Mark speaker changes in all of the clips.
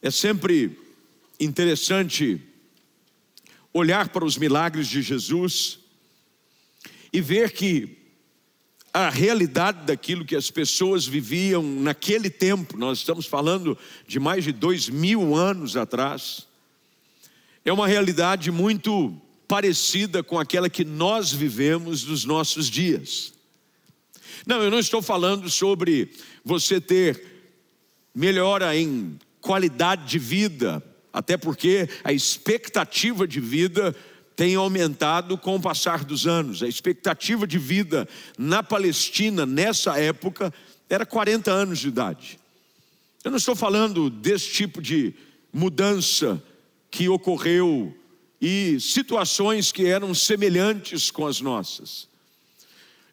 Speaker 1: É sempre interessante olhar para os milagres de Jesus e ver que a realidade daquilo que as pessoas viviam naquele tempo, nós estamos falando de mais de dois mil anos atrás, é uma realidade muito parecida com aquela que nós vivemos nos nossos dias. Não, eu não estou falando sobre você ter melhora em qualidade de vida, até porque a expectativa de vida tem aumentado com o passar dos anos. A expectativa de vida na Palestina nessa época era 40 anos de idade. Eu não estou falando desse tipo de mudança que ocorreu e situações que eram semelhantes com as nossas.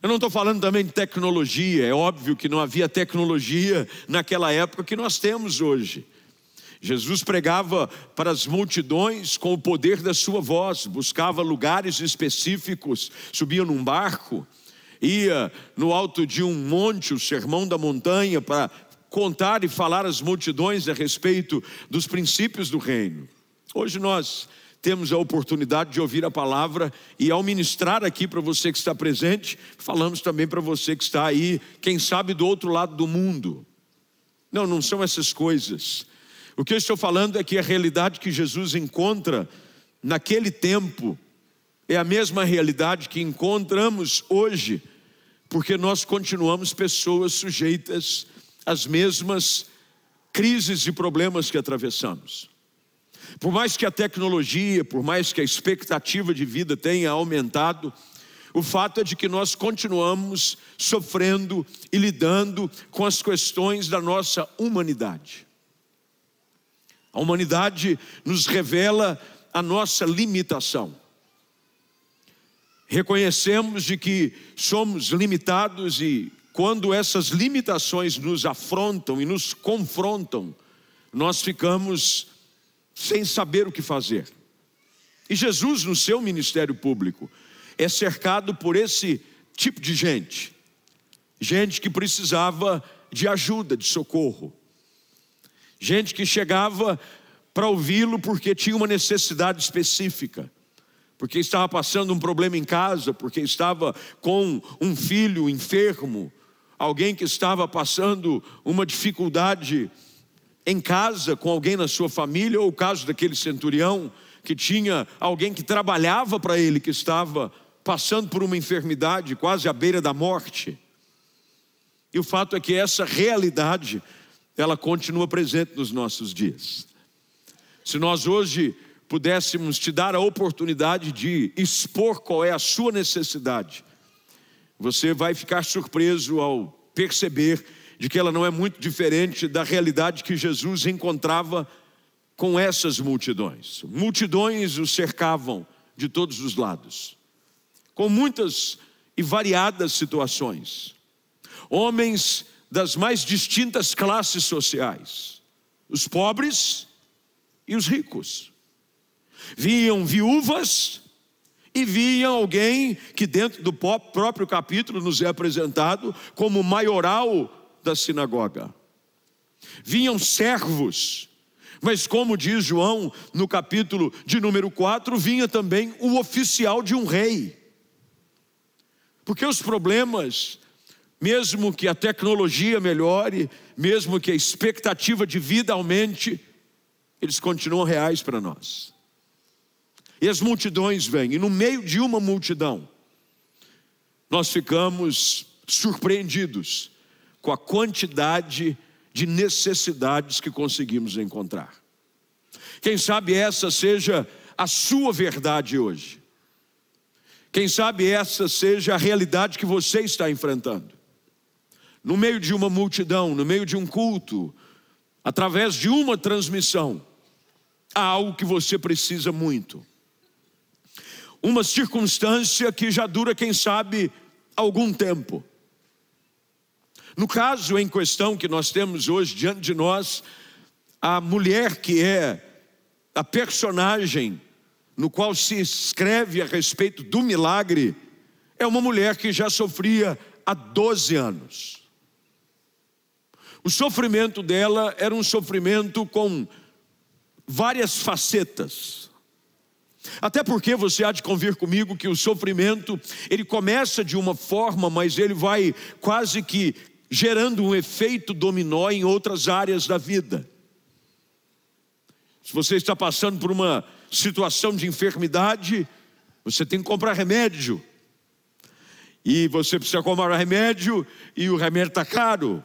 Speaker 1: Eu não estou falando também de tecnologia, é óbvio que não havia tecnologia naquela época que nós temos hoje. Jesus pregava para as multidões com o poder da sua voz, buscava lugares específicos, subia num barco, ia no alto de um monte, o sermão da montanha, para contar e falar às multidões a respeito dos princípios do reino. Hoje nós temos a oportunidade de ouvir a palavra e ao ministrar aqui para você que está presente, falamos também para você que está aí, quem sabe do outro lado do mundo. Não, não são essas coisas. O que eu estou falando é que a realidade que Jesus encontra naquele tempo é a mesma realidade que encontramos hoje, porque nós continuamos pessoas sujeitas às mesmas crises e problemas que atravessamos. Por mais que a tecnologia, por mais que a expectativa de vida tenha aumentado, o fato é de que nós continuamos sofrendo e lidando com as questões da nossa humanidade. A humanidade nos revela a nossa limitação. Reconhecemos de que somos limitados e quando essas limitações nos afrontam e nos confrontam, nós ficamos sem saber o que fazer. E Jesus, no seu ministério público, é cercado por esse tipo de gente, gente que precisava de ajuda, de socorro, gente que chegava para ouvi-lo porque tinha uma necessidade específica, porque estava passando um problema em casa, porque estava com um filho enfermo, alguém que estava passando uma dificuldade em casa com alguém na sua família, ou o caso daquele centurião que tinha alguém que trabalhava para ele, que estava passando por uma enfermidade, quase à beira da morte. E o fato é que essa realidade, ela continua presente nos nossos dias. Se nós hoje pudéssemos te dar a oportunidade de expor qual é a sua necessidade, você vai ficar surpreso ao perceber de que ela não é muito diferente da realidade que Jesus encontrava com essas multidões. Multidões o cercavam de todos os lados, com muitas e variadas situações. Homens das mais distintas classes sociais, os pobres e os ricos. Viam viúvas e viam alguém que, dentro do próprio capítulo, nos é apresentado como maioral da sinagoga. Vinham servos, mas como diz João no capítulo de número 4, vinha também o oficial de um rei. Porque os problemas, mesmo que a tecnologia melhore, mesmo que a expectativa de vida aumente, eles continuam reais para nós. E as multidões vêm, e no meio de uma multidão, nós ficamos surpreendidos com a quantidade de necessidades que conseguimos encontrar. Quem sabe essa seja a sua verdade hoje. Quem sabe essa seja a realidade que você está enfrentando. No meio de uma multidão, no meio de um culto, através de uma transmissão, há algo que você precisa muito. Uma circunstância que já dura, quem sabe, algum tempo. No caso em questão que nós temos hoje diante de nós, a mulher que é a personagem no qual se escreve a respeito do milagre, é uma mulher que já sofria há 12 anos. O sofrimento dela era um sofrimento com várias facetas. Até porque você há de convir comigo que o sofrimento, ele começa de uma forma, mas ele vai quase que gerando um efeito dominó em outras áreas da vida. Se você está passando por uma situação de enfermidade, você tem que comprar remédio. E você precisa comprar remédio e o remédio está caro.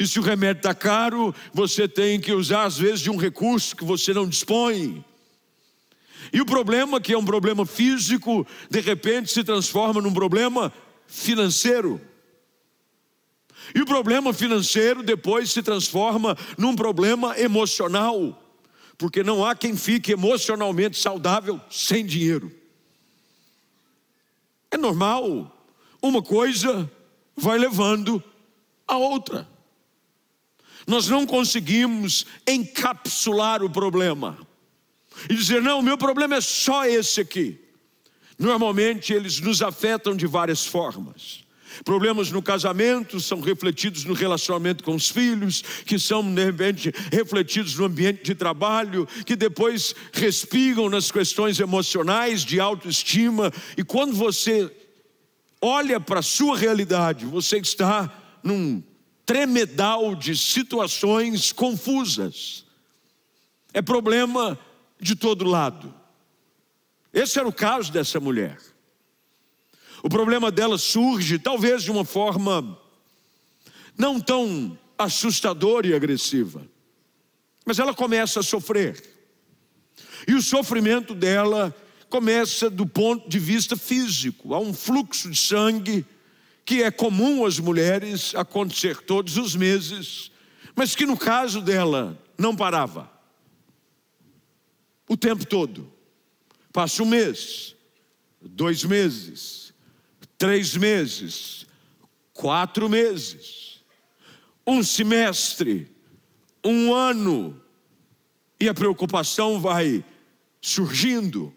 Speaker 1: E se o remédio está caro, você tem que usar, às vezes, de um recurso que você não dispõe. E o problema, que é um problema físico, de repente se transforma num problema financeiro. E o problema financeiro depois se transforma num problema emocional, porque não há quem fique emocionalmente saudável sem dinheiro. É normal, uma coisa vai levando a outra. Nós não conseguimos encapsular o problema e dizer, não, o meu problema é só esse aqui. Normalmente eles nos afetam de várias formas. Problemas no casamento são refletidos no relacionamento com os filhos, que são de repente refletidos no ambiente de trabalho, que depois respingam nas questões emocionais, de autoestima, e quando você olha para a sua realidade, você está num tremedal de situações confusas. É problema de todo lado. Esse era o caso dessa mulher. O problema dela surge, talvez de uma forma não tão assustadora e agressiva, mas ela começa a sofrer. E o sofrimento dela começa do ponto de vista físico. Há um fluxo de sangue que é comum às mulheres acontecer todos os meses, mas que no caso dela não parava. O tempo todo. Passa um mês, dois meses, três meses, quatro meses, um semestre, um ano, e a preocupação vai surgindo.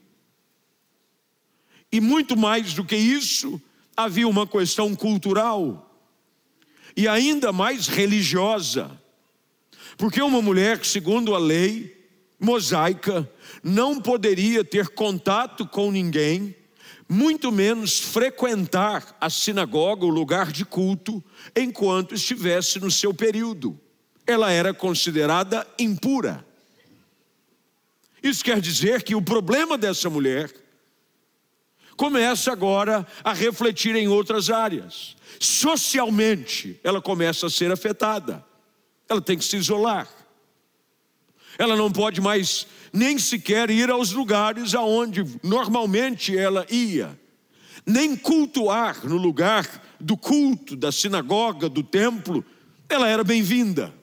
Speaker 1: E muito mais do que isso, havia uma questão cultural e ainda mais religiosa, porque uma mulher, segundo a lei mosaica, não poderia ter contato com ninguém muito menos frequentar a sinagoga, o lugar de culto, enquanto estivesse no seu período. Ela era considerada impura. Isso quer dizer que o problema dessa mulher começa agora a refletir em outras áreas. Socialmente, ela começa a ser afetada. Ela tem que se isolar. Ela não pode mais nem sequer ir aos lugares aonde normalmente ela ia, nem cultuar no lugar do culto, da sinagoga, do templo, ela era bem-vinda.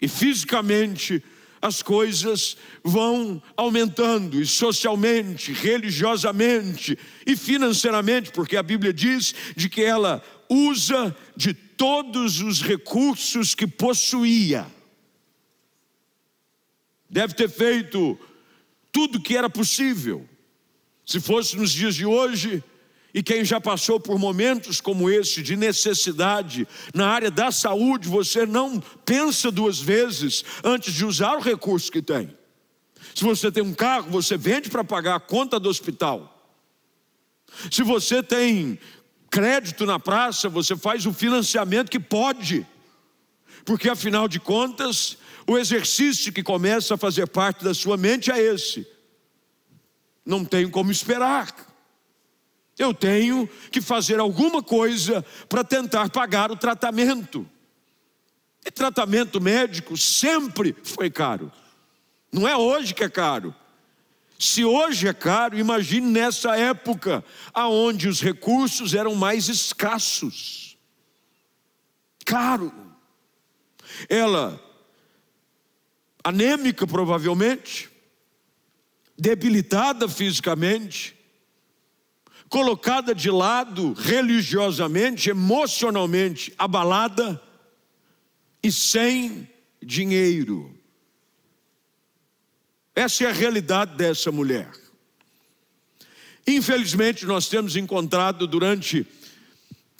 Speaker 1: E fisicamente as coisas vão aumentando, e socialmente, religiosamente e financeiramente, porque a Bíblia diz de que ela usa de todos os recursos que possuía deve ter feito tudo que era possível. Se fosse nos dias de hoje, e quem já passou por momentos como esse de necessidade na área da saúde, você não pensa duas vezes antes de usar o recurso que tem. Se você tem um carro, você vende para pagar a conta do hospital. Se você tem crédito na praça, você faz o financiamento que pode, porque afinal de contas, o exercício que começa a fazer parte da sua mente é esse. Não tenho como esperar. Eu tenho que fazer alguma coisa para tentar pagar o tratamento. E tratamento médico sempre foi caro. Não é hoje que é caro. Se hoje é caro, imagine nessa época, aonde os recursos eram mais escassos. Caro. Ela anêmica provavelmente, debilitada fisicamente, colocada de lado religiosamente, emocionalmente abalada e sem dinheiro. Essa é a realidade dessa mulher. Infelizmente, nós temos encontrado durante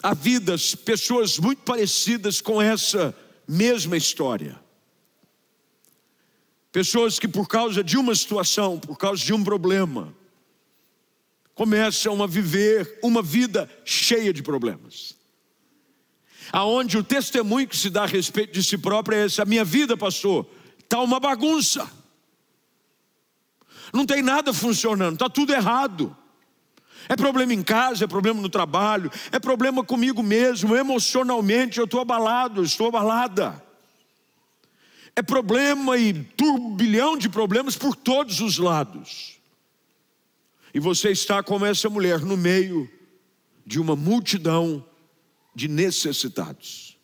Speaker 1: a vida pessoas muito parecidas com essa mesma história. Pessoas que, por causa de uma situação, por causa de um problema, começam a viver uma vida cheia de problemas. Aonde o testemunho que se dá a respeito de si próprio é esse: a minha vida, pastor, está uma bagunça. Não tem nada funcionando, está tudo errado. É problema em casa, é problema no trabalho, é problema comigo mesmo, emocionalmente eu estou abalado, estou abalada. É problema e turbilhão de problemas por todos os lados. E você está como essa mulher no meio de uma multidão de necessitados.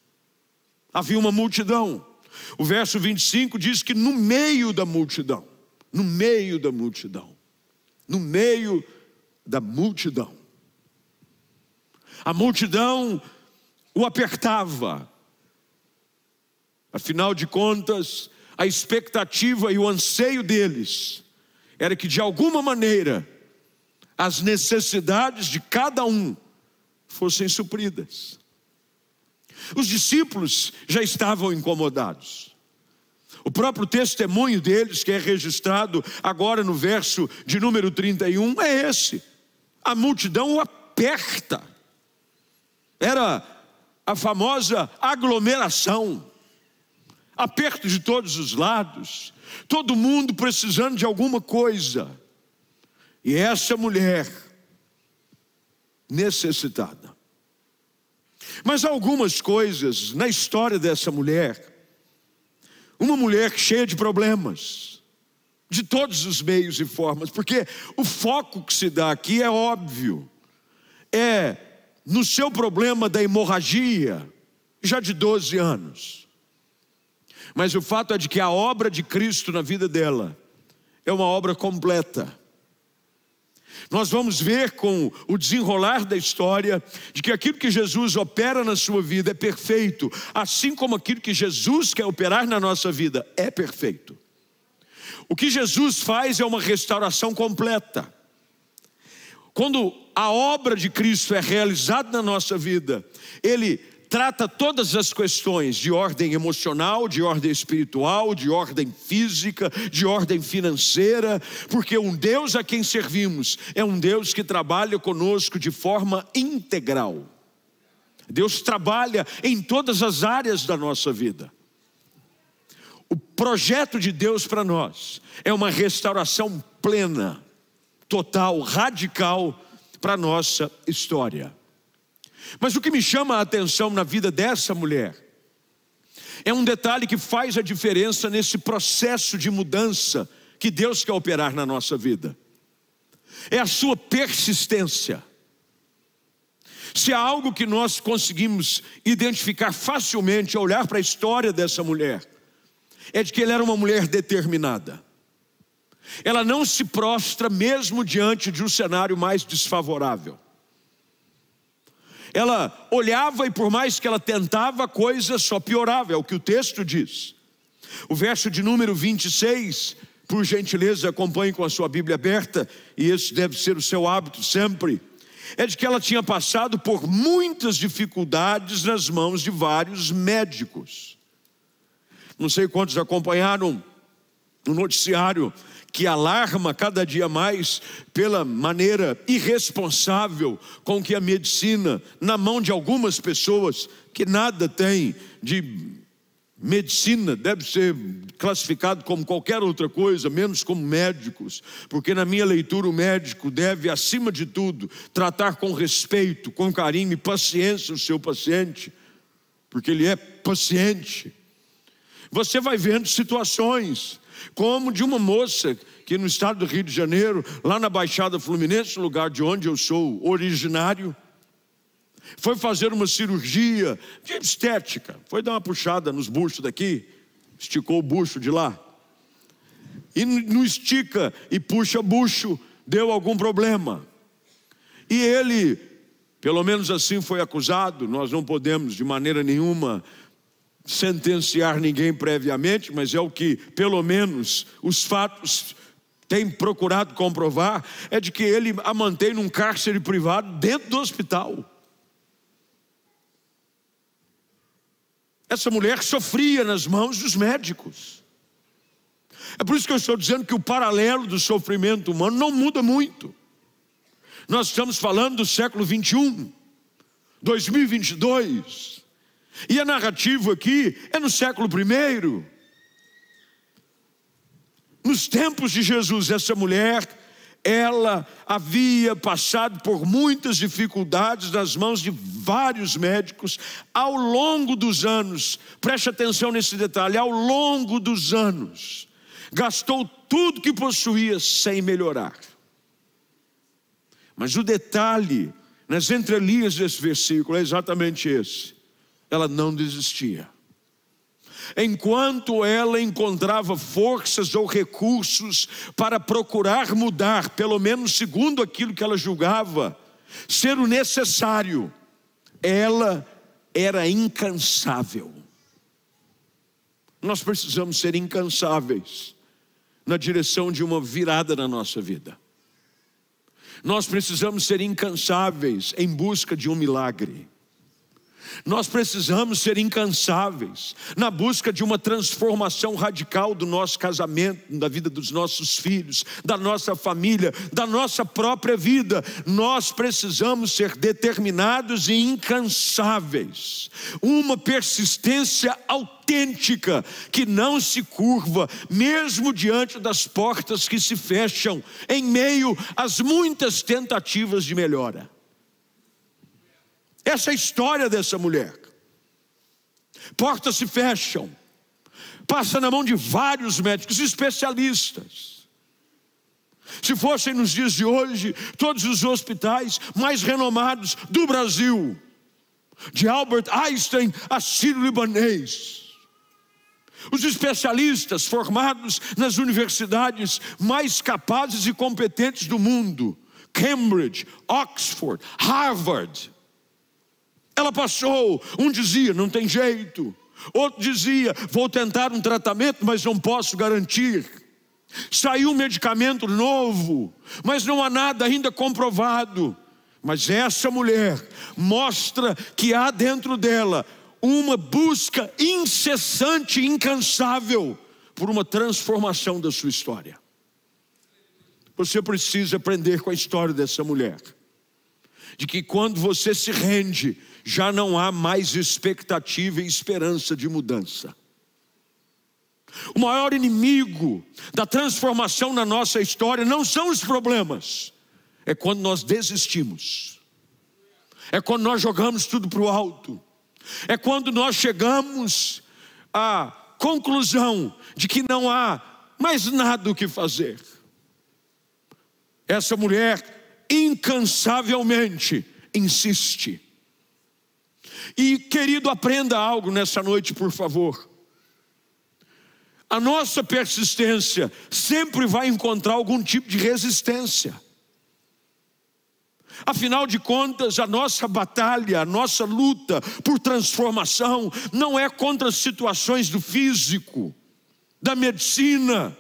Speaker 1: Havia uma multidão. O verso 25 diz que no meio da multidão, no meio da multidão, no meio da multidão. A multidão o apertava, Afinal de contas, a expectativa e o anseio deles era que de alguma maneira as necessidades de cada um fossem supridas. Os discípulos já estavam incomodados. O próprio testemunho deles, que é registrado agora no verso de número 31, é esse. A multidão o aperta. Era a famosa aglomeração aperto de todos os lados, todo mundo precisando de alguma coisa. E essa mulher necessitada. Mas algumas coisas na história dessa mulher, uma mulher cheia de problemas, de todos os meios e formas, porque o foco que se dá aqui é óbvio, é no seu problema da hemorragia, já de 12 anos. Mas o fato é de que a obra de Cristo na vida dela é uma obra completa. Nós vamos ver com o desenrolar da história de que aquilo que Jesus opera na sua vida é perfeito, assim como aquilo que Jesus quer operar na nossa vida é perfeito. O que Jesus faz é uma restauração completa. Quando a obra de Cristo é realizada na nossa vida, Ele trata todas as questões de ordem emocional, de ordem espiritual, de ordem física, de ordem financeira, porque um Deus a quem servimos é um Deus que trabalha conosco de forma integral. Deus trabalha em todas as áreas da nossa vida. O projeto de Deus para nós é uma restauração plena, total, radical para nossa história. Mas o que me chama a atenção na vida dessa mulher é um detalhe que faz a diferença nesse processo de mudança que Deus quer operar na nossa vida. É a sua persistência. Se há algo que nós conseguimos identificar facilmente ao olhar para a história dessa mulher, é de que ela era uma mulher determinada. Ela não se prostra mesmo diante de um cenário mais desfavorável. Ela olhava e por mais que ela tentava, a coisa só piorava, é o que o texto diz. O verso de número 26, por gentileza, acompanhe com a sua Bíblia aberta, e esse deve ser o seu hábito sempre. É de que ela tinha passado por muitas dificuldades nas mãos de vários médicos. Não sei quantos acompanharam no noticiário que alarma cada dia mais pela maneira irresponsável com que a medicina, na mão de algumas pessoas que nada tem de medicina, deve ser classificado como qualquer outra coisa, menos como médicos, porque na minha leitura o médico deve, acima de tudo, tratar com respeito, com carinho e paciência o seu paciente, porque ele é paciente. Você vai vendo situações como de uma moça que no estado do Rio de Janeiro, lá na Baixada Fluminense, lugar de onde eu sou originário, foi fazer uma cirurgia de estética, foi dar uma puxada nos buchos daqui, esticou o bucho de lá. E no estica e puxa bucho, deu algum problema. E ele, pelo menos assim foi acusado, nós não podemos de maneira nenhuma sentenciar ninguém previamente, mas é o que, pelo menos, os fatos têm procurado comprovar, é de que ele a mantém num cárcere privado dentro do hospital. Essa mulher sofria nas mãos dos médicos. É por isso que eu estou dizendo que o paralelo do sofrimento humano não muda muito. Nós estamos falando do século 21, 2022. E a narrativa aqui é no século I. Nos tempos de Jesus, essa mulher, ela havia passado por muitas dificuldades nas mãos de vários médicos ao longo dos anos. Preste atenção nesse detalhe: ao longo dos anos, gastou tudo que possuía sem melhorar. Mas o detalhe nas entrelinhas desse versículo é exatamente esse: ela não desistia. Enquanto ela encontrava forças ou recursos para procurar mudar, pelo menos segundo aquilo que ela julgava ser o necessário, ela era incansável. Nós precisamos ser incansáveis na direção de uma virada na nossa vida. Nós precisamos ser incansáveis em busca de um milagre. Nós precisamos ser incansáveis na busca de uma transformação radical do nosso casamento, da vida dos nossos filhos, da nossa família, da nossa própria vida. Nós precisamos ser determinados e incansáveis. Uma persistência autêntica que não se curva, mesmo diante das portas que se fecham, em meio às muitas tentativas de melhora. Essa é a história dessa mulher. Portas se fecham, passa na mão de vários médicos especialistas. Se fossem nos dias de hoje, todos os hospitais mais renomados do Brasil, de Albert Einstein a Sírio-Libanês, os especialistas formados nas universidades mais capazes e competentes do mundo, Cambridge, Oxford, Harvard, ela passou, um dizia, não tem jeito. Outro dizia, vou tentar um tratamento, mas não posso garantir. Saiu um medicamento novo, mas não há nada ainda comprovado. Mas essa mulher mostra que há dentro dela uma busca incessante, incansável, por uma transformação da sua história. Você precisa aprender com a história dessa mulher, de que quando você se rende, já não há mais expectativa e esperança de mudança. O maior inimigo da transformação na nossa história não são os problemas, é quando nós desistimos, é quando nós jogamos tudo para o alto, é quando nós chegamos à conclusão de que não há mais nada o que fazer. Essa mulher incansavelmente insiste e querido, aprenda algo nessa noite, por favor. A nossa persistência sempre vai encontrar algum tipo de resistência. Afinal de contas, a nossa batalha, a nossa luta por transformação não é contra situações do físico, da medicina.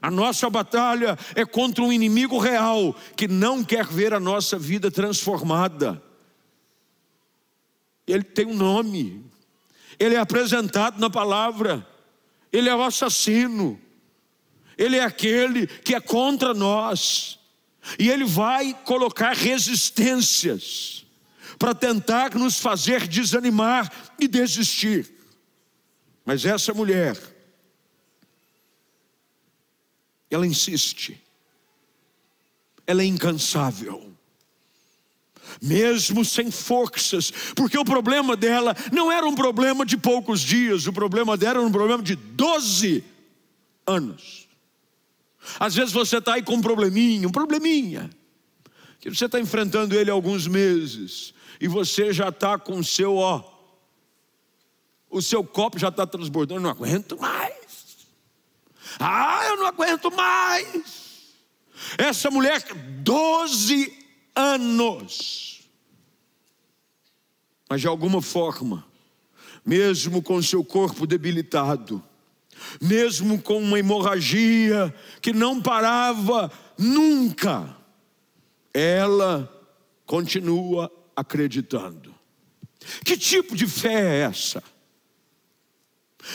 Speaker 1: A nossa batalha é contra um inimigo real que não quer ver a nossa vida transformada. Ele tem um nome, ele é apresentado na palavra, ele é o assassino, ele é aquele que é contra nós, e ele vai colocar resistências para tentar nos fazer desanimar e desistir. Mas essa mulher, ela insiste, ela é incansável mesmo sem forças, porque o problema dela não era um problema de poucos dias, o problema dela era um problema de 12 anos. Às vezes você está aí com um probleminha, um probleminha, que você está enfrentando ele há alguns meses, e você já está com o seu, ó, o seu copo já está transbordando, não aguento mais. Ah, eu não aguento mais. Essa mulher, 12 anos. Mas de alguma forma, mesmo com seu corpo debilitado, mesmo com uma hemorragia que não parava nunca, ela continua acreditando. Que tipo de fé é essa?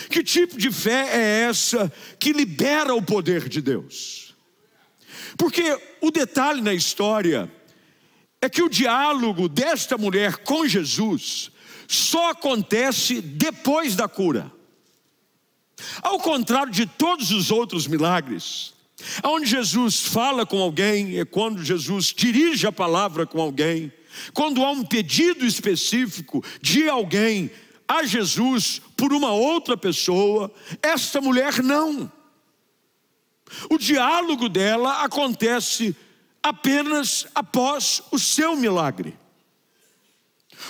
Speaker 1: Que tipo de fé é essa que libera o poder de Deus? Porque o detalhe na história é que o diálogo desta mulher com Jesus só acontece depois da cura. Ao contrário de todos os outros milagres, onde Jesus fala com alguém, é quando Jesus dirige a palavra com alguém, quando há um pedido específico de alguém a Jesus por uma outra pessoa, esta mulher não. O diálogo dela acontece apenas após o seu milagre.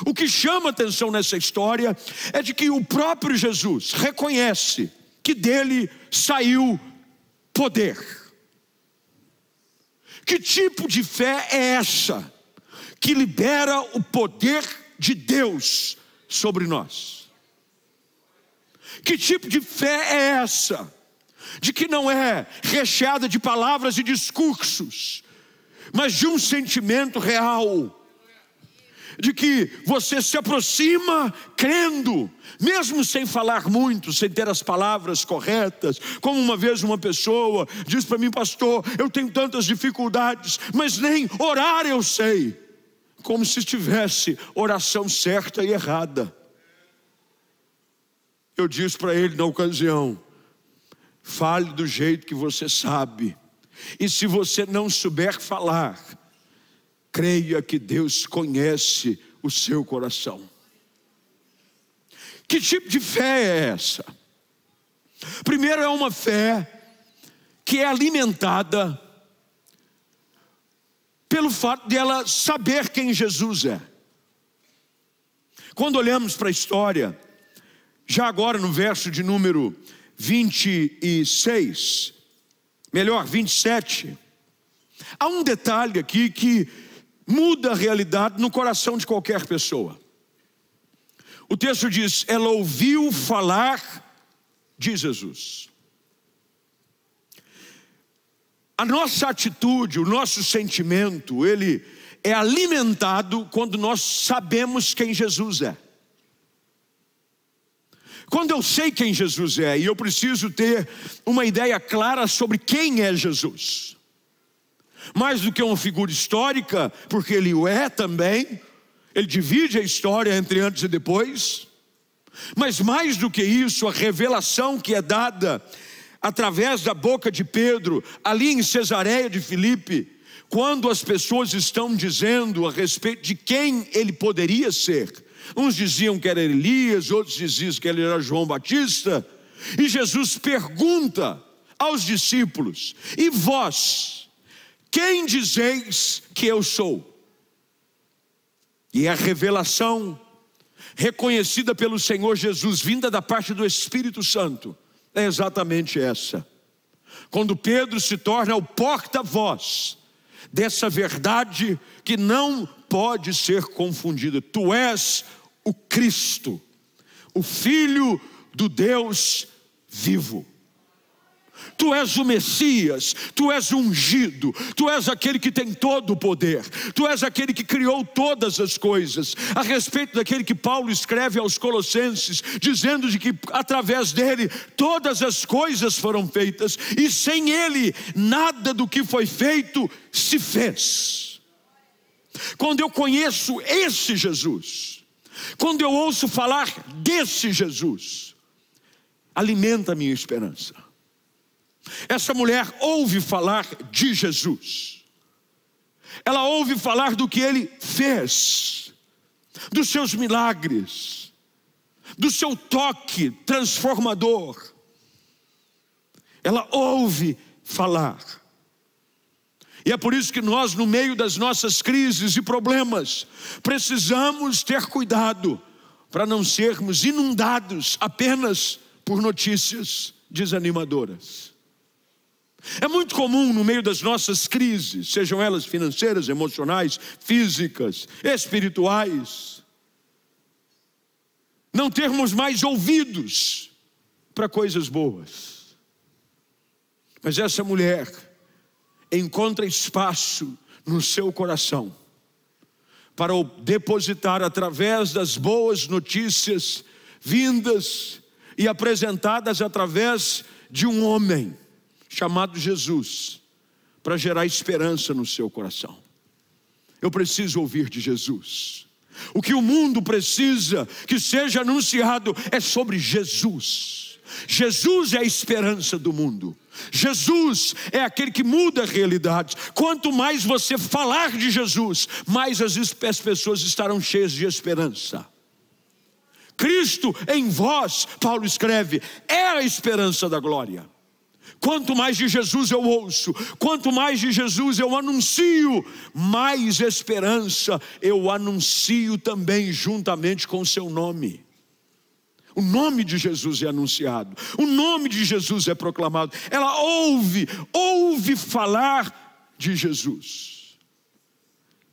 Speaker 1: O que chama atenção nessa história é de que o próprio Jesus reconhece que dele saiu poder. Que tipo de fé é essa que libera o poder de Deus sobre nós? Que tipo de fé é essa? De que não é recheada de palavras e discursos, mas de um sentimento real de que você se aproxima crendo, mesmo sem falar muito, sem ter as palavras corretas. Como uma vez uma pessoa disse para mim, pastor, eu tenho tantas dificuldades, mas nem orar eu sei. Como se tivesse oração certa e errada. Eu disse para ele na ocasião: fale do jeito que você sabe, e se você não souber falar, creia que Deus conhece o seu coração. Que tipo de fé é essa? Primeiro, é uma fé que é alimentada pelo fato de ela saber quem Jesus é. Quando olhamos para a história, já agora no verso de número 26, melhor, 27, há um detalhe aqui que muda a realidade no coração de qualquer pessoa. O texto diz: ela ouviu falar de Jesus. A nossa atitude, o nosso sentimento, ele é alimentado quando nós sabemos quem Jesus é. Quando eu sei quem Jesus é, e eu preciso ter uma ideia clara sobre quem é Jesus mais do que uma figura histórica, porque ele o é também, ele divide a história entre antes e depois, mas mais do que isso, a revelação que é dada através da boca de Pedro, ali em Cesareia de Filipe, quando as pessoas estão dizendo a respeito de quem ele poderia ser. Uns diziam que era Elias, outros diziam que ele era João Batista, e Jesus pergunta aos discípulos: E vós? Quem dizeis que eu sou? E a revelação reconhecida pelo Senhor Jesus, vinda da parte do Espírito Santo, é exatamente essa. Quando Pedro se torna o porta-voz dessa verdade que não pode ser confundida. Tu és o Cristo, o Filho do Deus vivo. Tu és o Messias, tu és o ungido, tu és aquele que tem todo o poder, tu és aquele que criou todas as coisas. A respeito daquele que Paulo escreve aos Colossenses, dizendo de que através dele todas as coisas foram feitas e sem ele nada do que foi feito se fez. Quando eu conheço esse Jesus, quando eu ouço falar desse Jesus, alimenta a minha esperança. Essa mulher ouve falar de Jesus. Ela ouve falar do que ele fez, dos seus milagres, do seu toque transformador. Ela ouve falar. E é por isso que nós, no meio das nossas crises e problemas, precisamos ter cuidado para não sermos inundados apenas por notícias desanimadoras. É muito comum no meio das nossas crises, sejam elas financeiras, emocionais, físicas, espirituais, não termos mais ouvidos para coisas boas. Mas essa mulher encontra espaço no seu coração para o depositar através das boas notícias vindas e apresentadas através de um homem chamado Jesus, para gerar esperança no seu coração. Eu preciso ouvir de Jesus. O que o mundo precisa que seja anunciado é sobre Jesus. Jesus é a esperança do mundo. Jesus é aquele que muda a realidade. Quanto mais você falar de Jesus, mais as, as pessoas estarão cheias de esperança. Cristo em vós, Paulo escreve, é a esperança da glória. Quanto mais de Jesus eu ouço, quanto mais de Jesus eu anuncio, mais esperança eu anuncio também juntamente com o seu nome. O nome de Jesus é anunciado, o nome de Jesus é proclamado. Ela ouve, ouve falar de Jesus.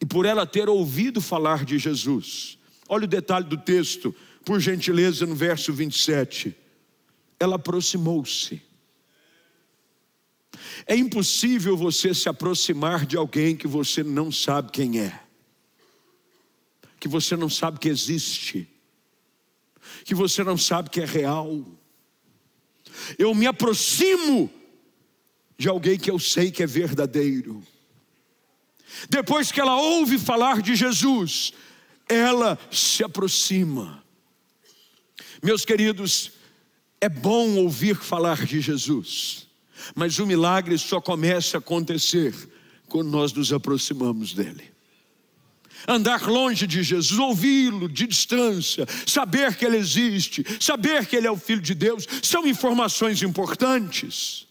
Speaker 1: E por ela ter ouvido falar de Jesus, olha o detalhe do texto, por gentileza, no verso 27. Ela aproximou-se. É impossível você se aproximar de alguém que você não sabe quem é, que você não sabe que existe que você não sabe que é real. Eu me aproximo de alguém que eu sei que é verdadeiro. Depois que ela ouve falar de Jesus, ela se aproxima. Meus queridos, é bom ouvir falar de Jesus, mas o milagre só começa a acontecer quando nós nos aproximamos dele andar longe de Jesus, ouvi-lo de distância, saber que ele existe, saber que ele é o Filho de Deus, são informações importantes.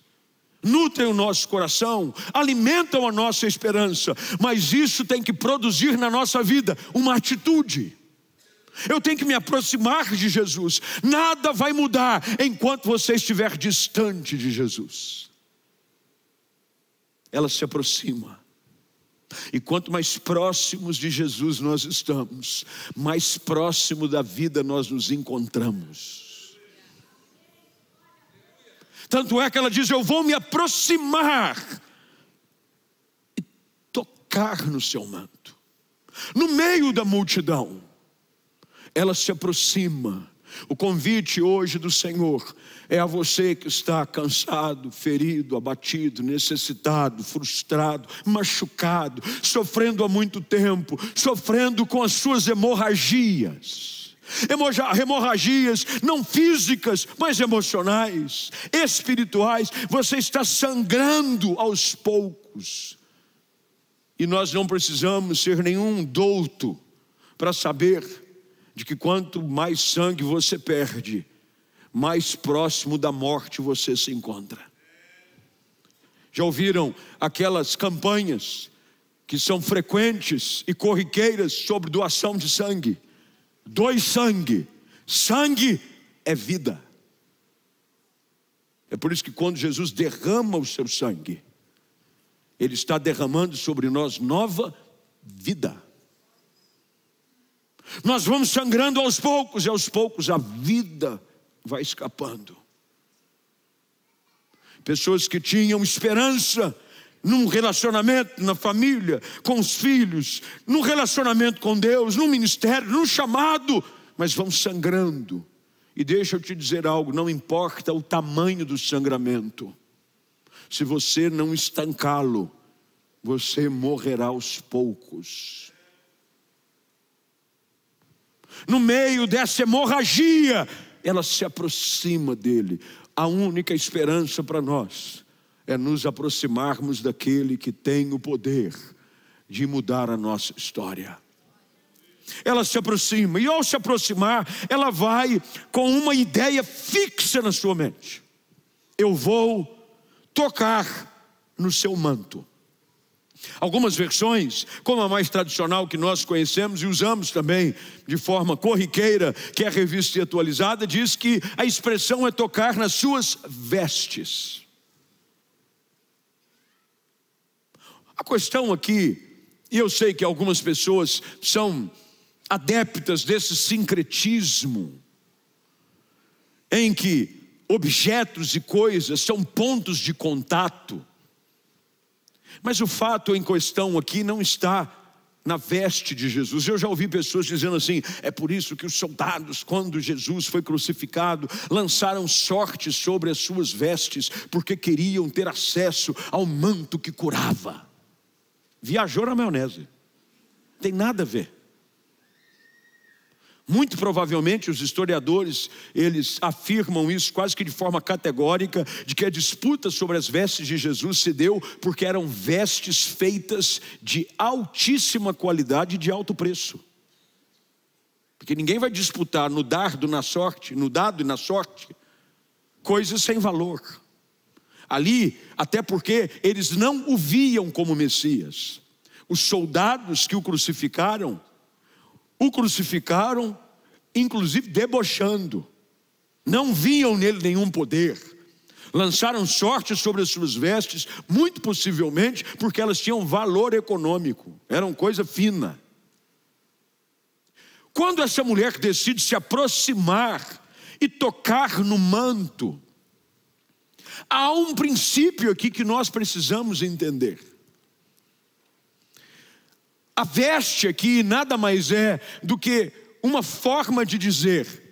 Speaker 1: Nutrem o nosso coração, alimentam a nossa esperança, mas isso tem que produzir na nossa vida uma atitude. Eu tenho que me aproximar de Jesus. Nada vai mudar enquanto você estiver distante de Jesus. Ela se aproxima. E quanto mais próximos de Jesus nós estamos, mais próximo da vida nós nos encontramos. Tanto é que ela diz: Eu vou me aproximar e tocar no seu manto, no meio da multidão. Ela se aproxima. O convite hoje do Senhor é a você que está cansado, ferido, abatido, necessitado, frustrado, machucado, sofrendo há muito tempo, sofrendo com as suas hemorragias. Hemorragias não físicas, mas emocionais, espirituais. Você está sangrando aos poucos. E nós não precisamos ser nenhum douto para saber de que quanto mais sangue você perde, mais próximo da morte você se encontra. Já ouviram aquelas campanhas que são frequentes e corriqueiras sobre doação de sangue? Doe sangue, sangue é vida. É por isso que quando Jesus derrama o seu sangue, Ele está derramando sobre nós nova vida. Nós vamos sangrando aos poucos, e aos poucos a vida vai escapando. Pessoas que tinham esperança num relacionamento na família, com os filhos, num relacionamento com Deus, num ministério, num chamado, mas vão sangrando. E deixa eu te dizer algo: não importa o tamanho do sangramento, se você não estancá-lo, você morrerá aos poucos. No meio dessa hemorragia, ela se aproxima dele. A única esperança para nós é nos aproximarmos daquele que tem o poder de mudar a nossa história. Ela se aproxima, e ao se aproximar, ela vai com uma ideia fixa na sua mente: eu vou tocar no seu manto. Algumas versões, como a mais tradicional que nós conhecemos e usamos também de forma corriqueira, que é a revista atualizada, diz que a expressão é tocar nas suas vestes. A questão aqui, e eu sei que algumas pessoas são adeptas desse sincretismo, em que objetos e coisas são pontos de contato, mas o fato em questão aqui não está na veste de Jesus. Eu já ouvi pessoas dizendo assim: é por isso que os soldados, quando Jesus foi crucificado, lançaram sorte sobre as suas vestes, porque queriam ter acesso ao manto que curava. Viajou na maionese, tem nada a ver. Muito provavelmente os historiadores, eles afirmam isso quase que de forma categórica, de que a disputa sobre as vestes de Jesus se deu porque eram vestes feitas de altíssima qualidade e de alto preço. Porque ninguém vai disputar no dardo, na sorte, no dado e na sorte, coisas sem valor. Ali, até porque eles não o viam como Messias. Os soldados que o crucificaram, o crucificaram, inclusive debochando, não viam nele nenhum poder, lançaram sorte sobre as suas vestes, muito possivelmente porque elas tinham valor econômico, eram coisa fina. Quando essa mulher decide se aproximar e tocar no manto, há um princípio aqui que nós precisamos entender. A veste aqui nada mais é do que uma forma de dizer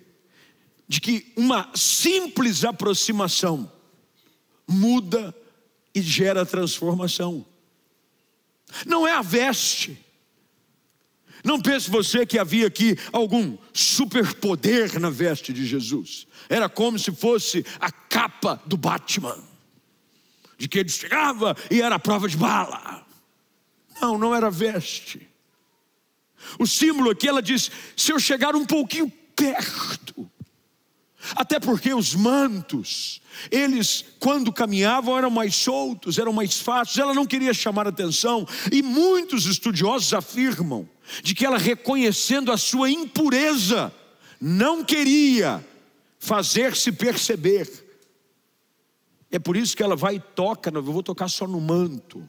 Speaker 1: de que uma simples aproximação muda e gera transformação. Não é a veste. Não pense você que havia aqui algum superpoder na veste de Jesus. Era como se fosse a capa do Batman, de que ele chegava e era a prova de bala. Não, não era veste. O símbolo aqui, ela diz: se eu chegar um pouquinho perto, até porque os mantos, eles, quando caminhavam, eram mais soltos, eram mais fáceis, ela não queria chamar atenção, e muitos estudiosos afirmam de que ela, reconhecendo a sua impureza, não queria fazer-se perceber. É por isso que ela vai e toca, eu vou tocar só no manto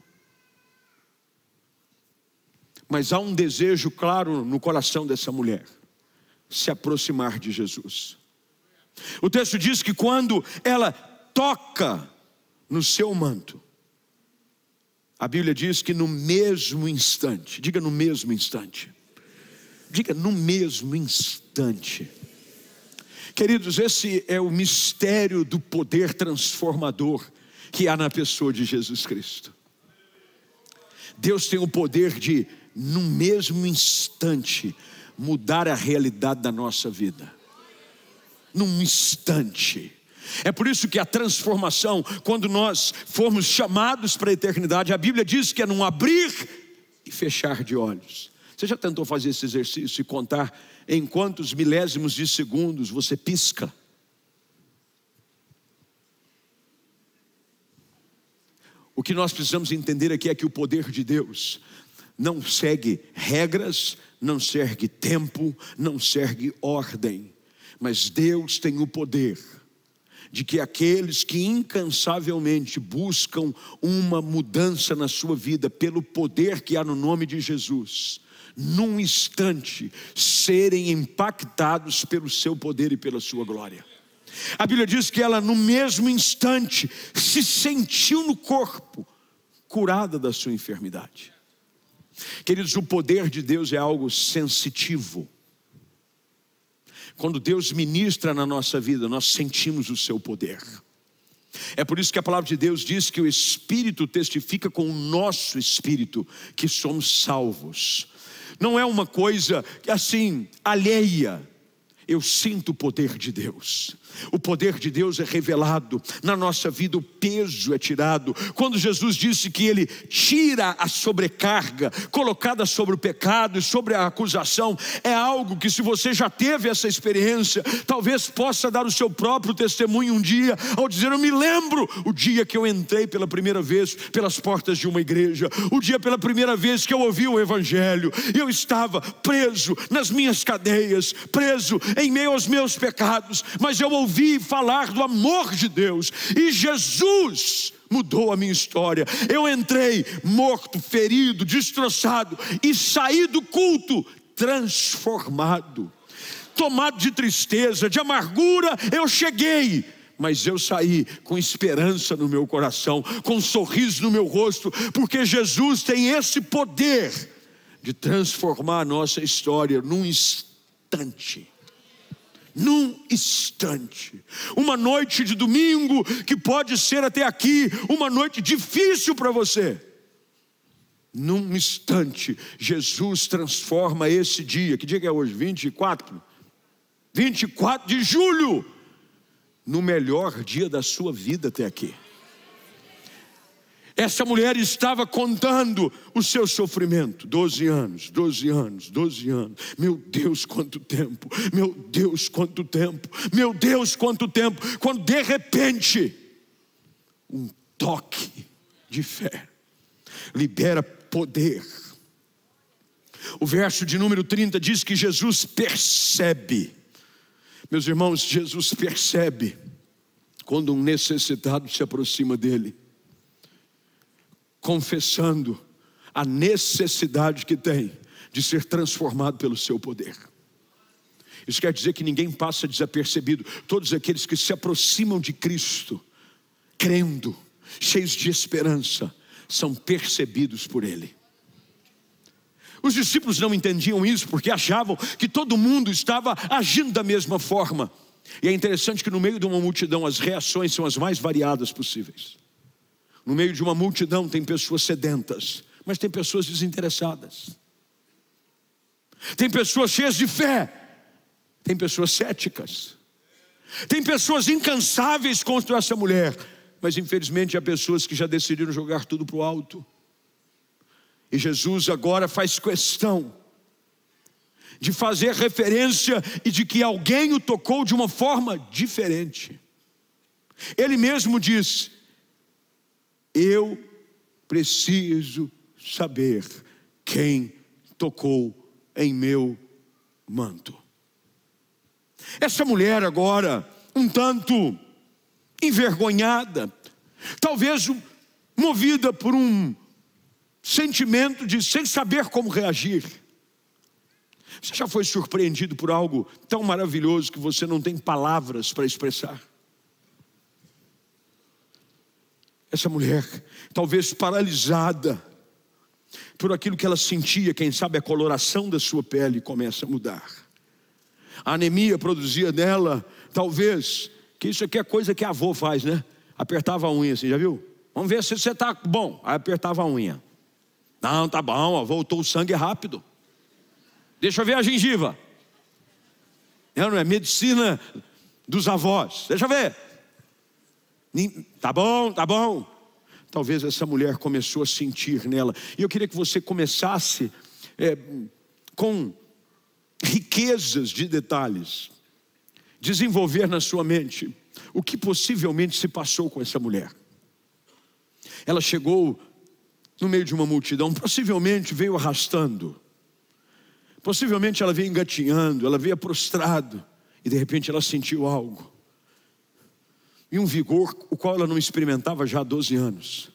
Speaker 1: mas há um desejo claro no coração dessa mulher: se aproximar de Jesus. O texto diz que quando ela toca no seu manto, a Bíblia diz que no mesmo instante, diga no mesmo instante, diga no mesmo instante. Queridos, esse é o mistério do poder transformador que há na pessoa de Jesus Cristo. Deus tem o poder de no mesmo instante, mudar a realidade da nossa vida. Num instante. É por isso que a transformação, quando nós formos chamados para a eternidade, a Bíblia diz que é num abrir e fechar de olhos. Você já tentou fazer esse exercício e contar em quantos milésimos de segundos você pisca? O que nós precisamos entender aqui é que o poder de Deus não segue regras, não segue tempo, não segue ordem, mas Deus tem o poder de que aqueles que incansavelmente buscam uma mudança na sua vida pelo poder que há no nome de Jesus, num instante serem impactados pelo seu poder e pela sua glória. A Bíblia diz que ela, no mesmo instante, se sentiu no corpo curada da sua enfermidade. Queridos, o poder de Deus é algo sensitivo. Quando Deus ministra na nossa vida, nós sentimos o seu poder. É por isso que a palavra de Deus diz que o Espírito testifica com o nosso espírito que somos salvos. Não é uma coisa assim alheia. Eu sinto o poder de Deus. O poder de Deus é revelado na nossa vida, o peso é tirado. Quando Jesus disse que Ele tira a sobrecarga colocada sobre o pecado e sobre a acusação, é algo que, se você já teve essa experiência, talvez possa dar o seu próprio testemunho um dia, ao dizer: Eu me lembro o dia que eu entrei pela primeira vez pelas portas de uma igreja, o dia pela primeira vez que eu ouvi o Evangelho, eu estava preso nas minhas cadeias, preso em meio aos meus pecados, mas eu ouvi ouvi falar do amor de Deus e Jesus mudou a minha história. Eu entrei morto, ferido, destroçado e saí do culto transformado. Tomado de tristeza, de amargura, eu cheguei mas eu saí com esperança no meu coração, com um sorriso no meu rosto, porque Jesus tem esse poder de transformar a nossa história num instante. Num instante. Uma noite de domingo que pode ser até aqui uma noite difícil para você. Num instante, Jesus transforma esse dia. Que dia que é hoje? 24? 24 de julho. No melhor dia da sua vida até aqui. Essa mulher estava contando o seu sofrimento. Doze anos, doze anos, doze anos. Meu Deus, quanto tempo! Meu Deus, quanto tempo! Meu Deus, quanto tempo! Quando de repente, um toque de fé libera poder. O verso de número 30 diz que Jesus percebe. Meus irmãos, Jesus percebe quando um necessitado se aproxima dele confessando a necessidade que tem de ser transformado pelo seu poder. Isso quer dizer que ninguém passa desapercebido. Todos aqueles que se aproximam de Cristo, crendo, cheios de esperança, são percebidos por Ele. Os discípulos não entendiam isso porque achavam que todo mundo estava agindo da mesma forma. E é interessante que no meio de uma multidão as reações são as mais variadas possíveis. No meio de uma multidão tem pessoas sedentas, mas tem pessoas desinteressadas. Tem pessoas cheias de fé, tem pessoas céticas. Tem pessoas incansáveis contra essa mulher, mas infelizmente há pessoas que já decidiram jogar tudo para o alto. E Jesus agora faz questão de fazer referência e de que alguém o tocou de uma forma diferente. Ele mesmo disse: eu preciso saber quem tocou em meu manto. Essa mulher agora, um tanto envergonhada, talvez movida por um sentimento de sem saber como reagir. Você já foi surpreendido por algo tão maravilhoso que você não tem palavras para expressar? Essa mulher, talvez paralisada por aquilo que ela sentia, quem sabe a coloração da sua pele começa a mudar. A anemia produzia nela, talvez, que isso aqui é coisa que a faz, né? Apertava a unha assim, já viu? Vamos ver se você está bom. Aí apertava a unha. Não, tá bom, ó, voltou o sangue rápido. Deixa eu ver a gengiva. Não, não é medicina dos avós. Deixa eu ver. Tá bom, tá bom. Talvez essa mulher começou a sentir nela. E eu queria que você começasse é, com riquezas de detalhes, desenvolver na sua mente o que possivelmente se passou com essa mulher. Ela chegou no meio de uma multidão, possivelmente veio arrastando, possivelmente ela veio engatinhando, ela veio prostrado, e de repente ela sentiu algo e um vigor o qual ela não experimentava já há 12 anos.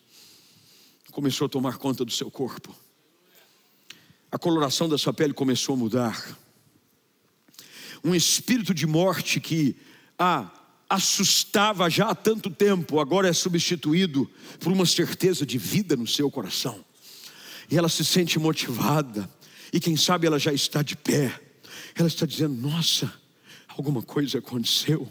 Speaker 1: Começou a tomar conta do seu corpo. A coloração da sua pele começou a mudar. Um espírito de morte que a assustava já há tanto tempo, agora é substituído por uma certeza de vida no seu coração. E ela se sente motivada, e quem sabe ela já está de pé. Ela está dizendo: Nossa, alguma coisa aconteceu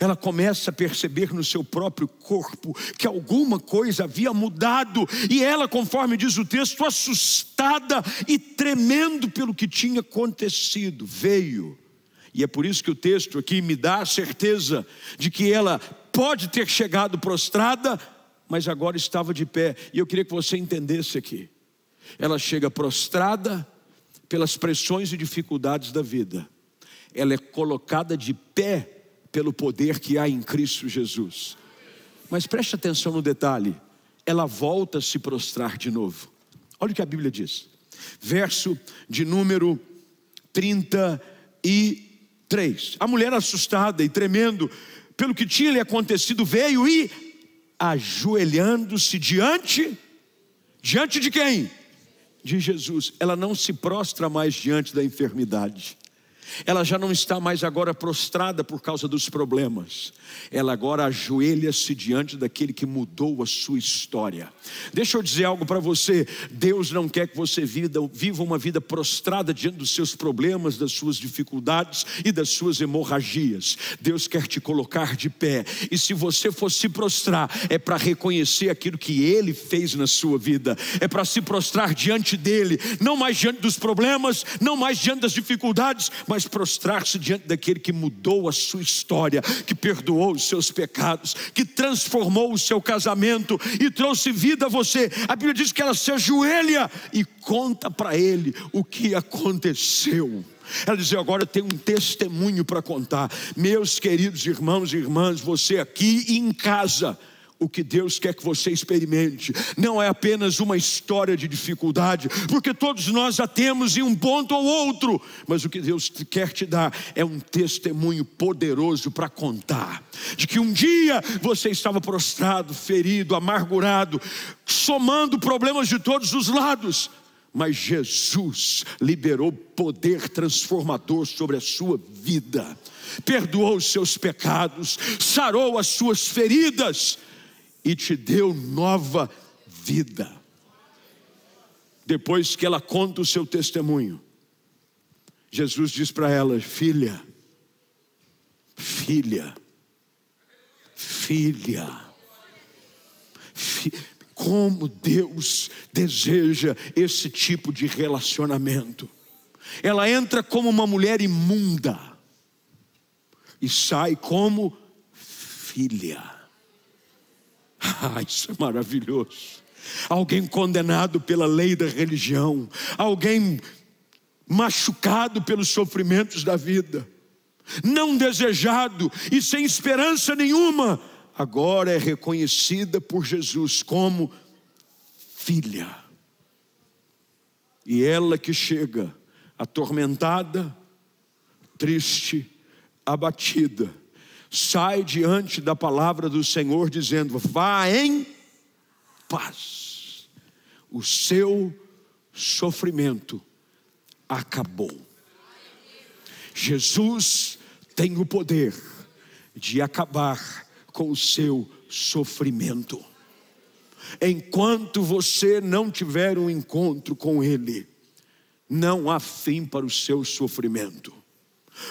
Speaker 1: ela começa a perceber no seu próprio corpo que alguma coisa havia mudado, e ela, conforme diz o texto, assustada e tremendo pelo que tinha acontecido, veio. E é por isso que o texto aqui me dá a certeza de que ela pode ter chegado prostrada, mas agora estava de pé. E eu queria que você entendesse aqui. Ela chega prostrada pelas pressões e dificuldades da vida. Ela é colocada de pé pelo poder que há em Cristo Jesus. Mas preste atenção no detalhe: ela volta a se prostrar de novo. Olha o que a Bíblia diz, verso de número 33. A mulher assustada e tremendo pelo que tinha lhe acontecido veio e, ajoelhando-se diante, diante de quem? De Jesus. Ela não se prostra mais diante da enfermidade Ela já não está mais agora prostrada por causa dos problemas. Ela agora ajoelha-se diante daquele que mudou a sua história. Deixa eu dizer algo para você: Deus não quer que você viva uma vida prostrada diante dos seus problemas, das suas dificuldades e das suas hemorragias. Deus quer te colocar de pé. E se você for se prostrar, é para reconhecer aquilo que Ele fez na sua vida, é para se prostrar diante dEle, não mais diante dos problemas, não mais diante das dificuldades, mas mas prostrar-se diante daquele que mudou a sua história, que perdoou os seus pecados, que transformou o seu casamento e trouxe vida a você. A Bíblia diz que ela se ajoelha e conta para ele o que aconteceu. Ela dizia: Agora eu tenho um testemunho para contar. Meus queridos irmãos e irmãs, você aqui em casa o que Deus quer que você experimente. Não é apenas uma história de dificuldade, porque todos nós a temos em um ponto ou outro, mas o que Deus quer te dar é um testemunho poderoso para contar de que um dia você estava prostrado, ferido, amargurado, somando problemas de todos os lados, mas Jesus liberou poder transformador sobre a sua vida, perdoou os seus pecados, sarou as suas feridas e te deu nova vida. Depois que ela conta o seu testemunho, Jesus diz para ela: Filha, filha, filha, como Deus deseja esse tipo de relacionamento. Ela entra como uma mulher imunda e sai como filha. Ah, isso é maravilhoso. Alguém condenado pela lei da religião, alguém machucado pelos sofrimentos da vida, não desejado e sem esperança nenhuma, agora é reconhecida por Jesus como filha. E ela que chega atormentada, triste, abatida, sai diante da palavra do Senhor, dizendo: vá em paz, o seu sofrimento acabou. Jesus tem o poder de acabar com o seu sofrimento. Enquanto você não tiver um encontro com Ele, não há fim para o seu sofrimento.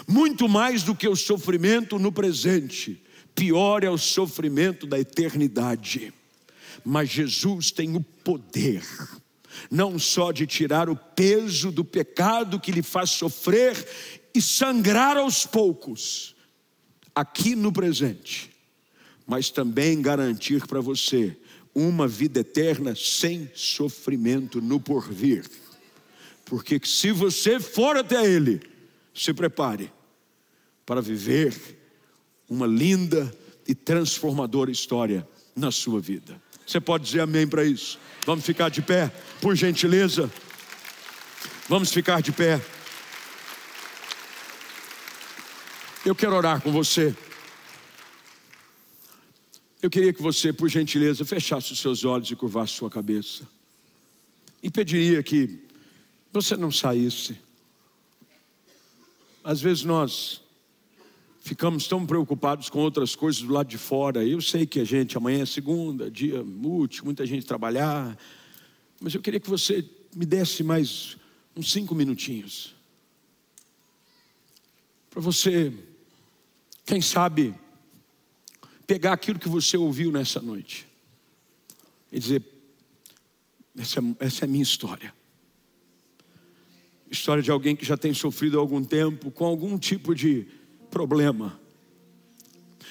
Speaker 1: Muito mais do que o sofrimento no presente, pior é o sofrimento da eternidade. Mas Jesus tem o poder, não só de tirar o peso do pecado que lhe faz sofrer e sangrar aos poucos, aqui no presente, mas também garantir para você uma vida eterna sem sofrimento no porvir. Porque se você for até Ele, se prepare para viver uma linda e transformadora história na sua vida. Você pode dizer amém para isso? Vamos ficar de pé, por gentileza. Vamos ficar de pé. Eu quero orar com você. Eu queria que você, por gentileza, fechasse os seus olhos e curvasse sua cabeça. E pediria que você não saísse às vezes nós ficamos tão preocupados com outras coisas do lado de fora. Eu sei que a gente, amanhã é segunda, dia útil, muita gente trabalhar. Mas eu queria que você me desse mais uns cinco minutinhos. Para você, quem sabe, pegar aquilo que você ouviu nessa noite e dizer: essa, é, essa é a minha história história de alguém que já tem sofrido há algum tempo com algum tipo de problema.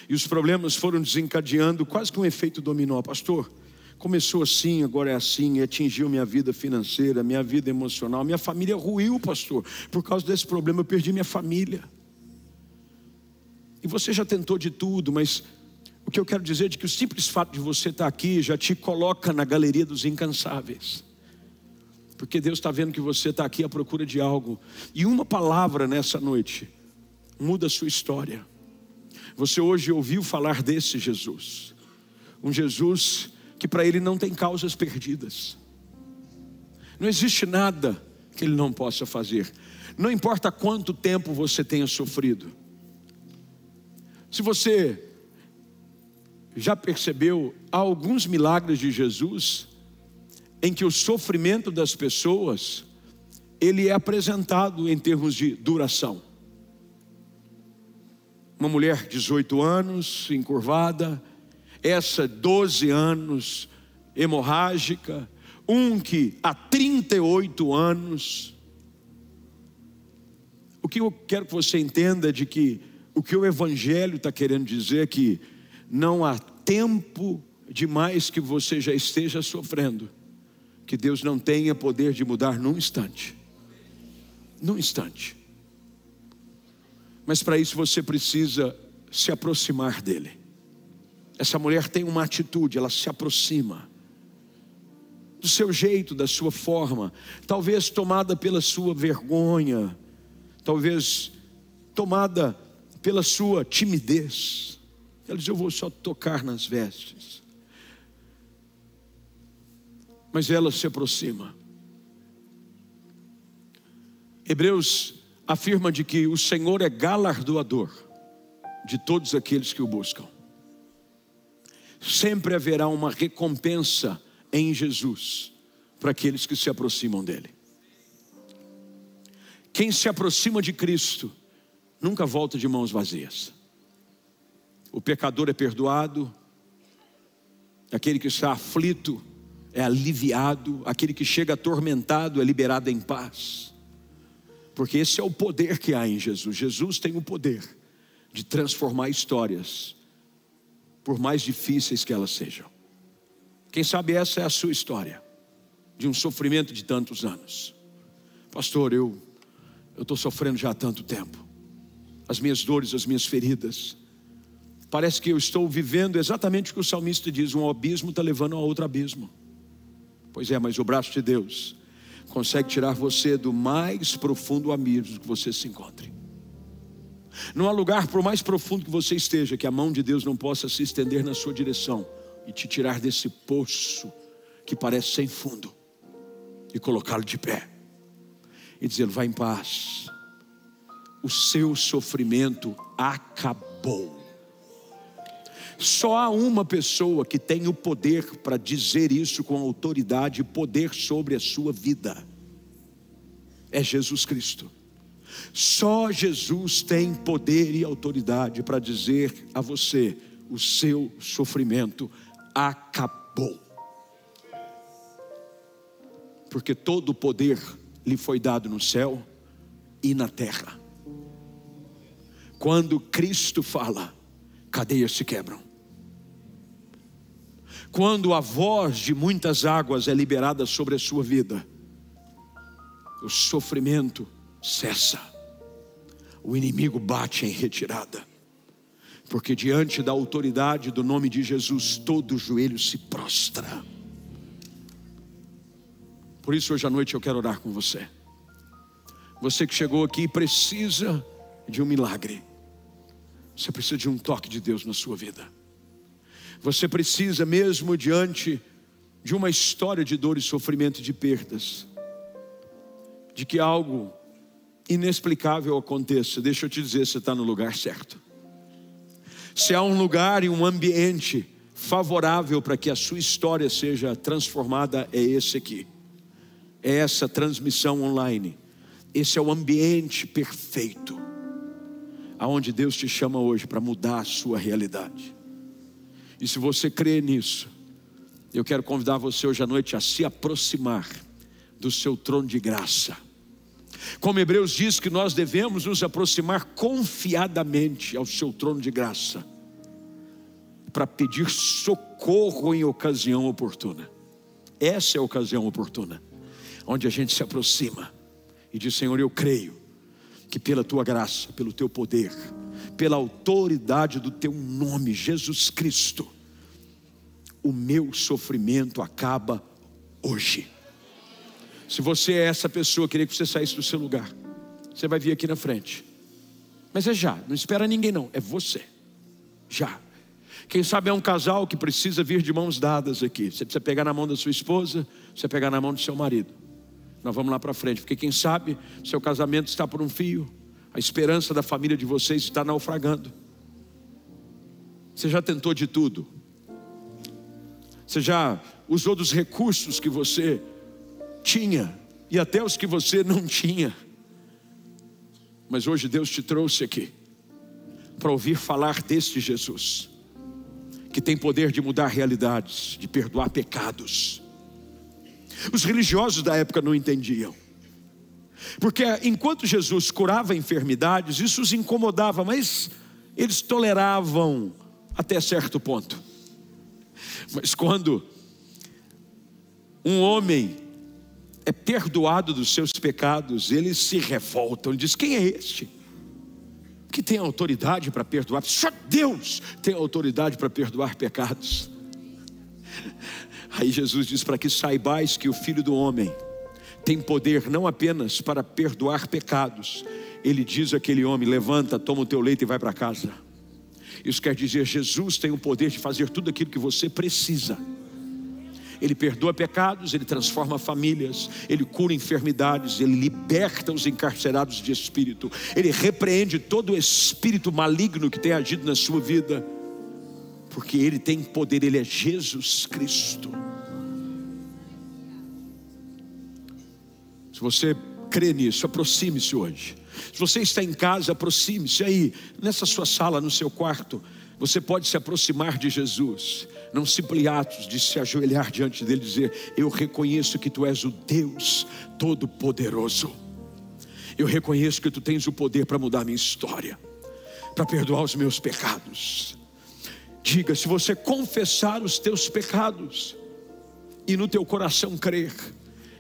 Speaker 1: E os problemas foram desencadeando quase que um efeito dominó, pastor. Começou assim, agora é assim, e atingiu minha vida financeira, minha vida emocional, minha família ruiu, pastor. Por causa desse problema eu perdi minha família. E você já tentou de tudo, mas o que eu quero dizer é que o simples fato de você estar aqui já te coloca na galeria dos incansáveis porque Deus está vendo que você está aqui à procura de algo, e uma palavra nessa noite muda a sua história. Você hoje ouviu falar desse Jesus, um Jesus que para ele não tem causas perdidas, não existe nada que Ele não possa fazer. Não importa quanto tempo você tenha sofrido. Se você já percebeu alguns milagres de Jesus em que o sofrimento das pessoas ele é apresentado em termos de duração. Uma mulher 18 anos, encurvada, essa 12 anos, hemorrágica, um que há 38 anos. O que eu quero que você entenda é de que o que o Evangelho está querendo dizer é que não há tempo demais que você já esteja sofrendo, que Deus não tenha poder de mudar num instante. Num instante. Mas para isso você precisa se aproximar dele. Essa mulher tem uma atitude, ela se aproxima do seu jeito, da sua forma, talvez tomada pela sua vergonha, talvez tomada pela sua timidez. Ela diz: Eu vou só tocar nas vestes. Mas ela se aproxima. Hebreus afirma de que o Senhor é galardoador de todos aqueles que o buscam. Sempre haverá uma recompensa em Jesus para aqueles que se aproximam dele. Quem se aproxima de Cristo nunca volta de mãos vazias. O pecador é perdoado, aquele que está aflito é aliviado, aquele que chega atormentado é liberado em paz. Porque esse é o poder que há em Jesus. Jesus tem o poder de transformar histórias, por mais difíceis que elas sejam. Quem sabe essa é a sua história, de um sofrimento de tantos anos. Pastor, eu estou sofrendo já há tanto tempo. As minhas dores, as minhas feridas. Parece que eu estou vivendo exatamente o que o salmista diz: um abismo está levando a outro abismo. Pois é, mas o braço de Deus consegue tirar você do mais profundo abismo que você se encontre. Não há lugar, por mais profundo que você esteja, que a mão de Deus não possa se estender na sua direção e te tirar desse poço que parece sem fundo e colocá-lo de pé e dizer: Vá em paz, o seu sofrimento acabou. Só há uma pessoa que tem o poder para dizer isso com autoridade e poder sobre a sua vida. É Jesus Cristo. Só Jesus tem poder e autoridade para dizer a você: o seu sofrimento acabou. Porque todo o poder lhe foi dado no céu e na terra. Quando Cristo fala, cadeias se quebram. Quando a voz de muitas águas é liberada sobre a sua vida, o sofrimento cessa, o inimigo bate em retirada porque diante da autoridade do nome de Jesus, todo joelho se prostra. Por isso, hoje à noite eu quero orar com você. Você que chegou aqui precisa de um milagre. Você precisa de um toque de Deus na sua vida. Você precisa, mesmo diante de uma história de dor e sofrimento e de perdas, de que algo inexplicável aconteça. Deixa eu te dizer, você está no lugar certo. Se há um lugar e um ambiente favorável para que a sua história seja transformada, é esse aqui. É essa transmissão online. Esse é o ambiente perfeito aonde Deus te chama hoje para mudar a sua realidade. E se você crê nisso, eu quero convidar você hoje à noite a se aproximar do seu trono de graça. Como Hebreus diz que nós devemos nos aproximar confiadamente ao seu trono de graça, para pedir socorro em ocasião oportuna. Essa é a ocasião oportuna, onde a gente se aproxima e diz: Senhor, eu creio que pela tua graça, pelo teu poder, pela autoridade do teu nome, Jesus Cristo, o meu sofrimento acaba hoje. Se você é essa pessoa, eu queria que você saísse do seu lugar. Você vai vir aqui na frente. Mas é já, não espera ninguém não, é você. Já. Quem sabe é um casal que precisa vir de mãos dadas aqui. Você precisa pegar na mão da sua esposa, você pegar na mão do seu marido. Nós vamos lá para frente, porque quem sabe seu casamento está por um fio, a esperança da família de vocês está naufragando. Você já tentou de tudo, você já usou dos recursos que você tinha e até os que você não tinha, mas hoje Deus te trouxe aqui para ouvir falar deste Jesus, que tem poder de mudar realidades, de perdoar pecados os religiosos da época não entendiam. Porque enquanto Jesus curava enfermidades, isso os incomodava, mas eles toleravam até certo ponto. Mas quando um homem é perdoado dos seus pecados, eles se revoltam, diz: Quem é este? Que tem autoridade para perdoar? Só Deus tem autoridade para perdoar pecados. Aí Jesus diz: para que saibais que o Filho do Homem tem poder não apenas para perdoar pecados, ele diz àquele homem: levanta, toma o teu leito e vai para casa. Isso quer dizer, Jesus tem o poder de fazer tudo aquilo que você precisa. Ele perdoa pecados, ele transforma famílias, ele cura enfermidades, ele liberta os encarcerados de espírito, ele repreende todo o espírito maligno que tem agido na sua vida porque Ele tem poder, Ele é Jesus Cristo. Se você crê nisso, aproxime-se hoje. Se você está em casa, aproxime-se aí, nessa sua sala, no seu quarto. Você pode se aproximar de Jesus, não simples atos de se ajoelhar diante dele e dizer: Eu reconheço que tu és o Deus Todo-Poderoso. Eu reconheço que tu tens o poder para mudar minha história, para perdoar os meus pecados. Diga, se você confessar os teus pecados e no teu coração crer,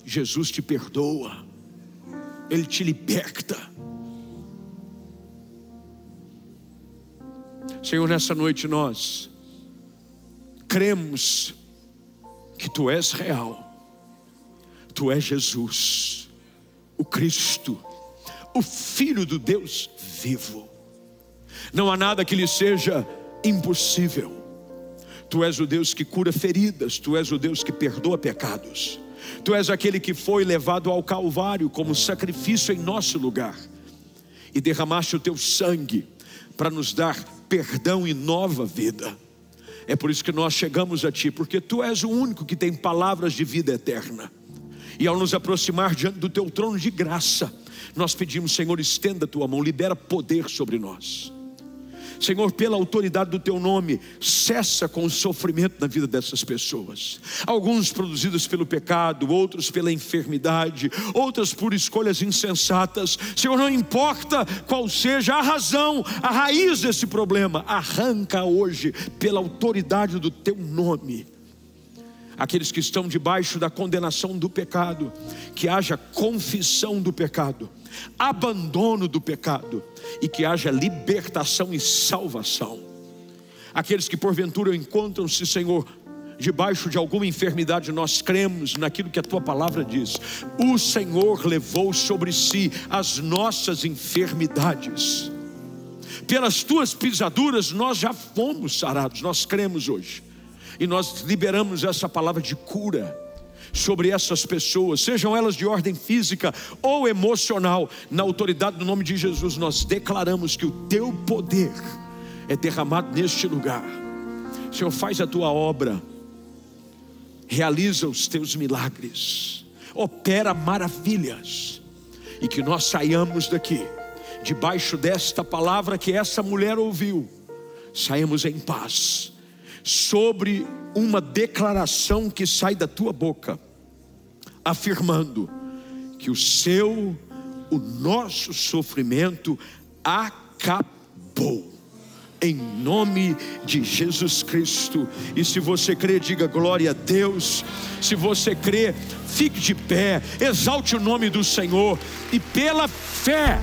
Speaker 1: Jesus te perdoa, Ele te liberta. Senhor, nessa noite nós cremos que Tu és real, Tu és Jesus, o Cristo, o Filho do Deus vivo. Não há nada que lhe seja impossível. Tu és o Deus que cura feridas, tu és o Deus que perdoa pecados. Tu és aquele que foi levado ao Calvário como sacrifício em nosso lugar e derramaste o teu sangue para nos dar perdão e nova vida. É por isso que nós chegamos a Ti, porque Tu és o único que tem palavras de vida eterna. E ao nos aproximar diante do Teu trono de graça, nós pedimos, Senhor, estenda a Tua mão, libera poder sobre nós. Senhor, pela autoridade do teu nome, cessa com o sofrimento na vida dessas pessoas. Alguns produzidos pelo pecado, outros pela enfermidade, outras por escolhas insensatas. Senhor, não importa qual seja a razão, a raiz desse problema, arranca hoje pela autoridade do teu nome aqueles que estão debaixo da condenação do pecado, que haja confissão do pecado, abandono do pecado e que haja libertação e salvação. Aqueles que porventura encontram-se, Senhor, debaixo de alguma enfermidade, nós cremos naquilo que a tua palavra diz. O Senhor levou sobre si as nossas enfermidades. Pelas tuas pisaduras nós já fomos sarados, nós cremos hoje. E nós liberamos essa palavra de cura sobre essas pessoas, sejam elas de ordem física ou emocional, na autoridade do nome de Jesus, nós declaramos que o teu poder é derramado neste lugar. Senhor, faz a tua obra, realiza os teus milagres, opera maravilhas, e que nós saiamos daqui, debaixo desta palavra que essa mulher ouviu, saímos em paz sobre uma declaração que sai da tua boca, afirmando que o seu, o nosso sofrimento acabou. Em nome de Jesus Cristo. E se você crê, diga glória a Deus. Se você crê, fique de pé, exalte o nome do Senhor e pela fé,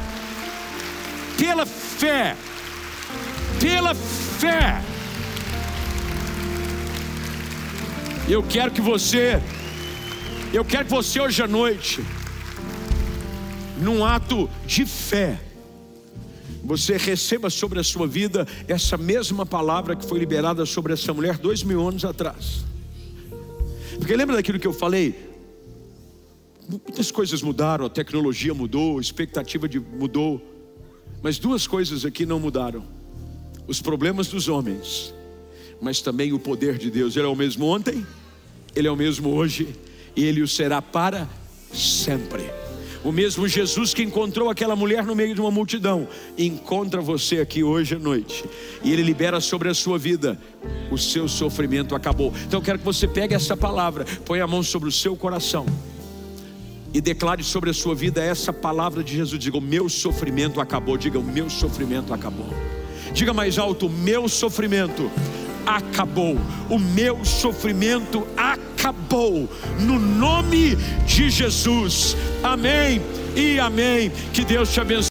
Speaker 1: pela fé, pela fé, Eu quero que você, eu quero que você hoje à noite, num ato de fé, você receba sobre a sua vida essa mesma palavra que foi liberada sobre essa mulher dois mil anos atrás. Porque lembra daquilo que eu falei? Muitas coisas mudaram, a tecnologia mudou, a expectativa de mudou. Mas duas coisas aqui não mudaram: os problemas dos homens, mas também o poder de Deus. Ele é o mesmo ontem, ele é o mesmo hoje, e ele o será para sempre. O mesmo Jesus que encontrou aquela mulher no meio de uma multidão, encontra você aqui hoje à noite, e ele libera sobre a sua vida: o seu sofrimento acabou. Então eu quero que você pegue essa palavra, põe a mão sobre o seu coração e declare sobre a sua vida essa palavra de Jesus. Diga: O meu sofrimento acabou. Diga: O meu sofrimento acabou. Diga mais alto: meu sofrimento acabou. O meu sofrimento acabou. No nome de Jesus. Amém e amém. Que Deus te abençoe.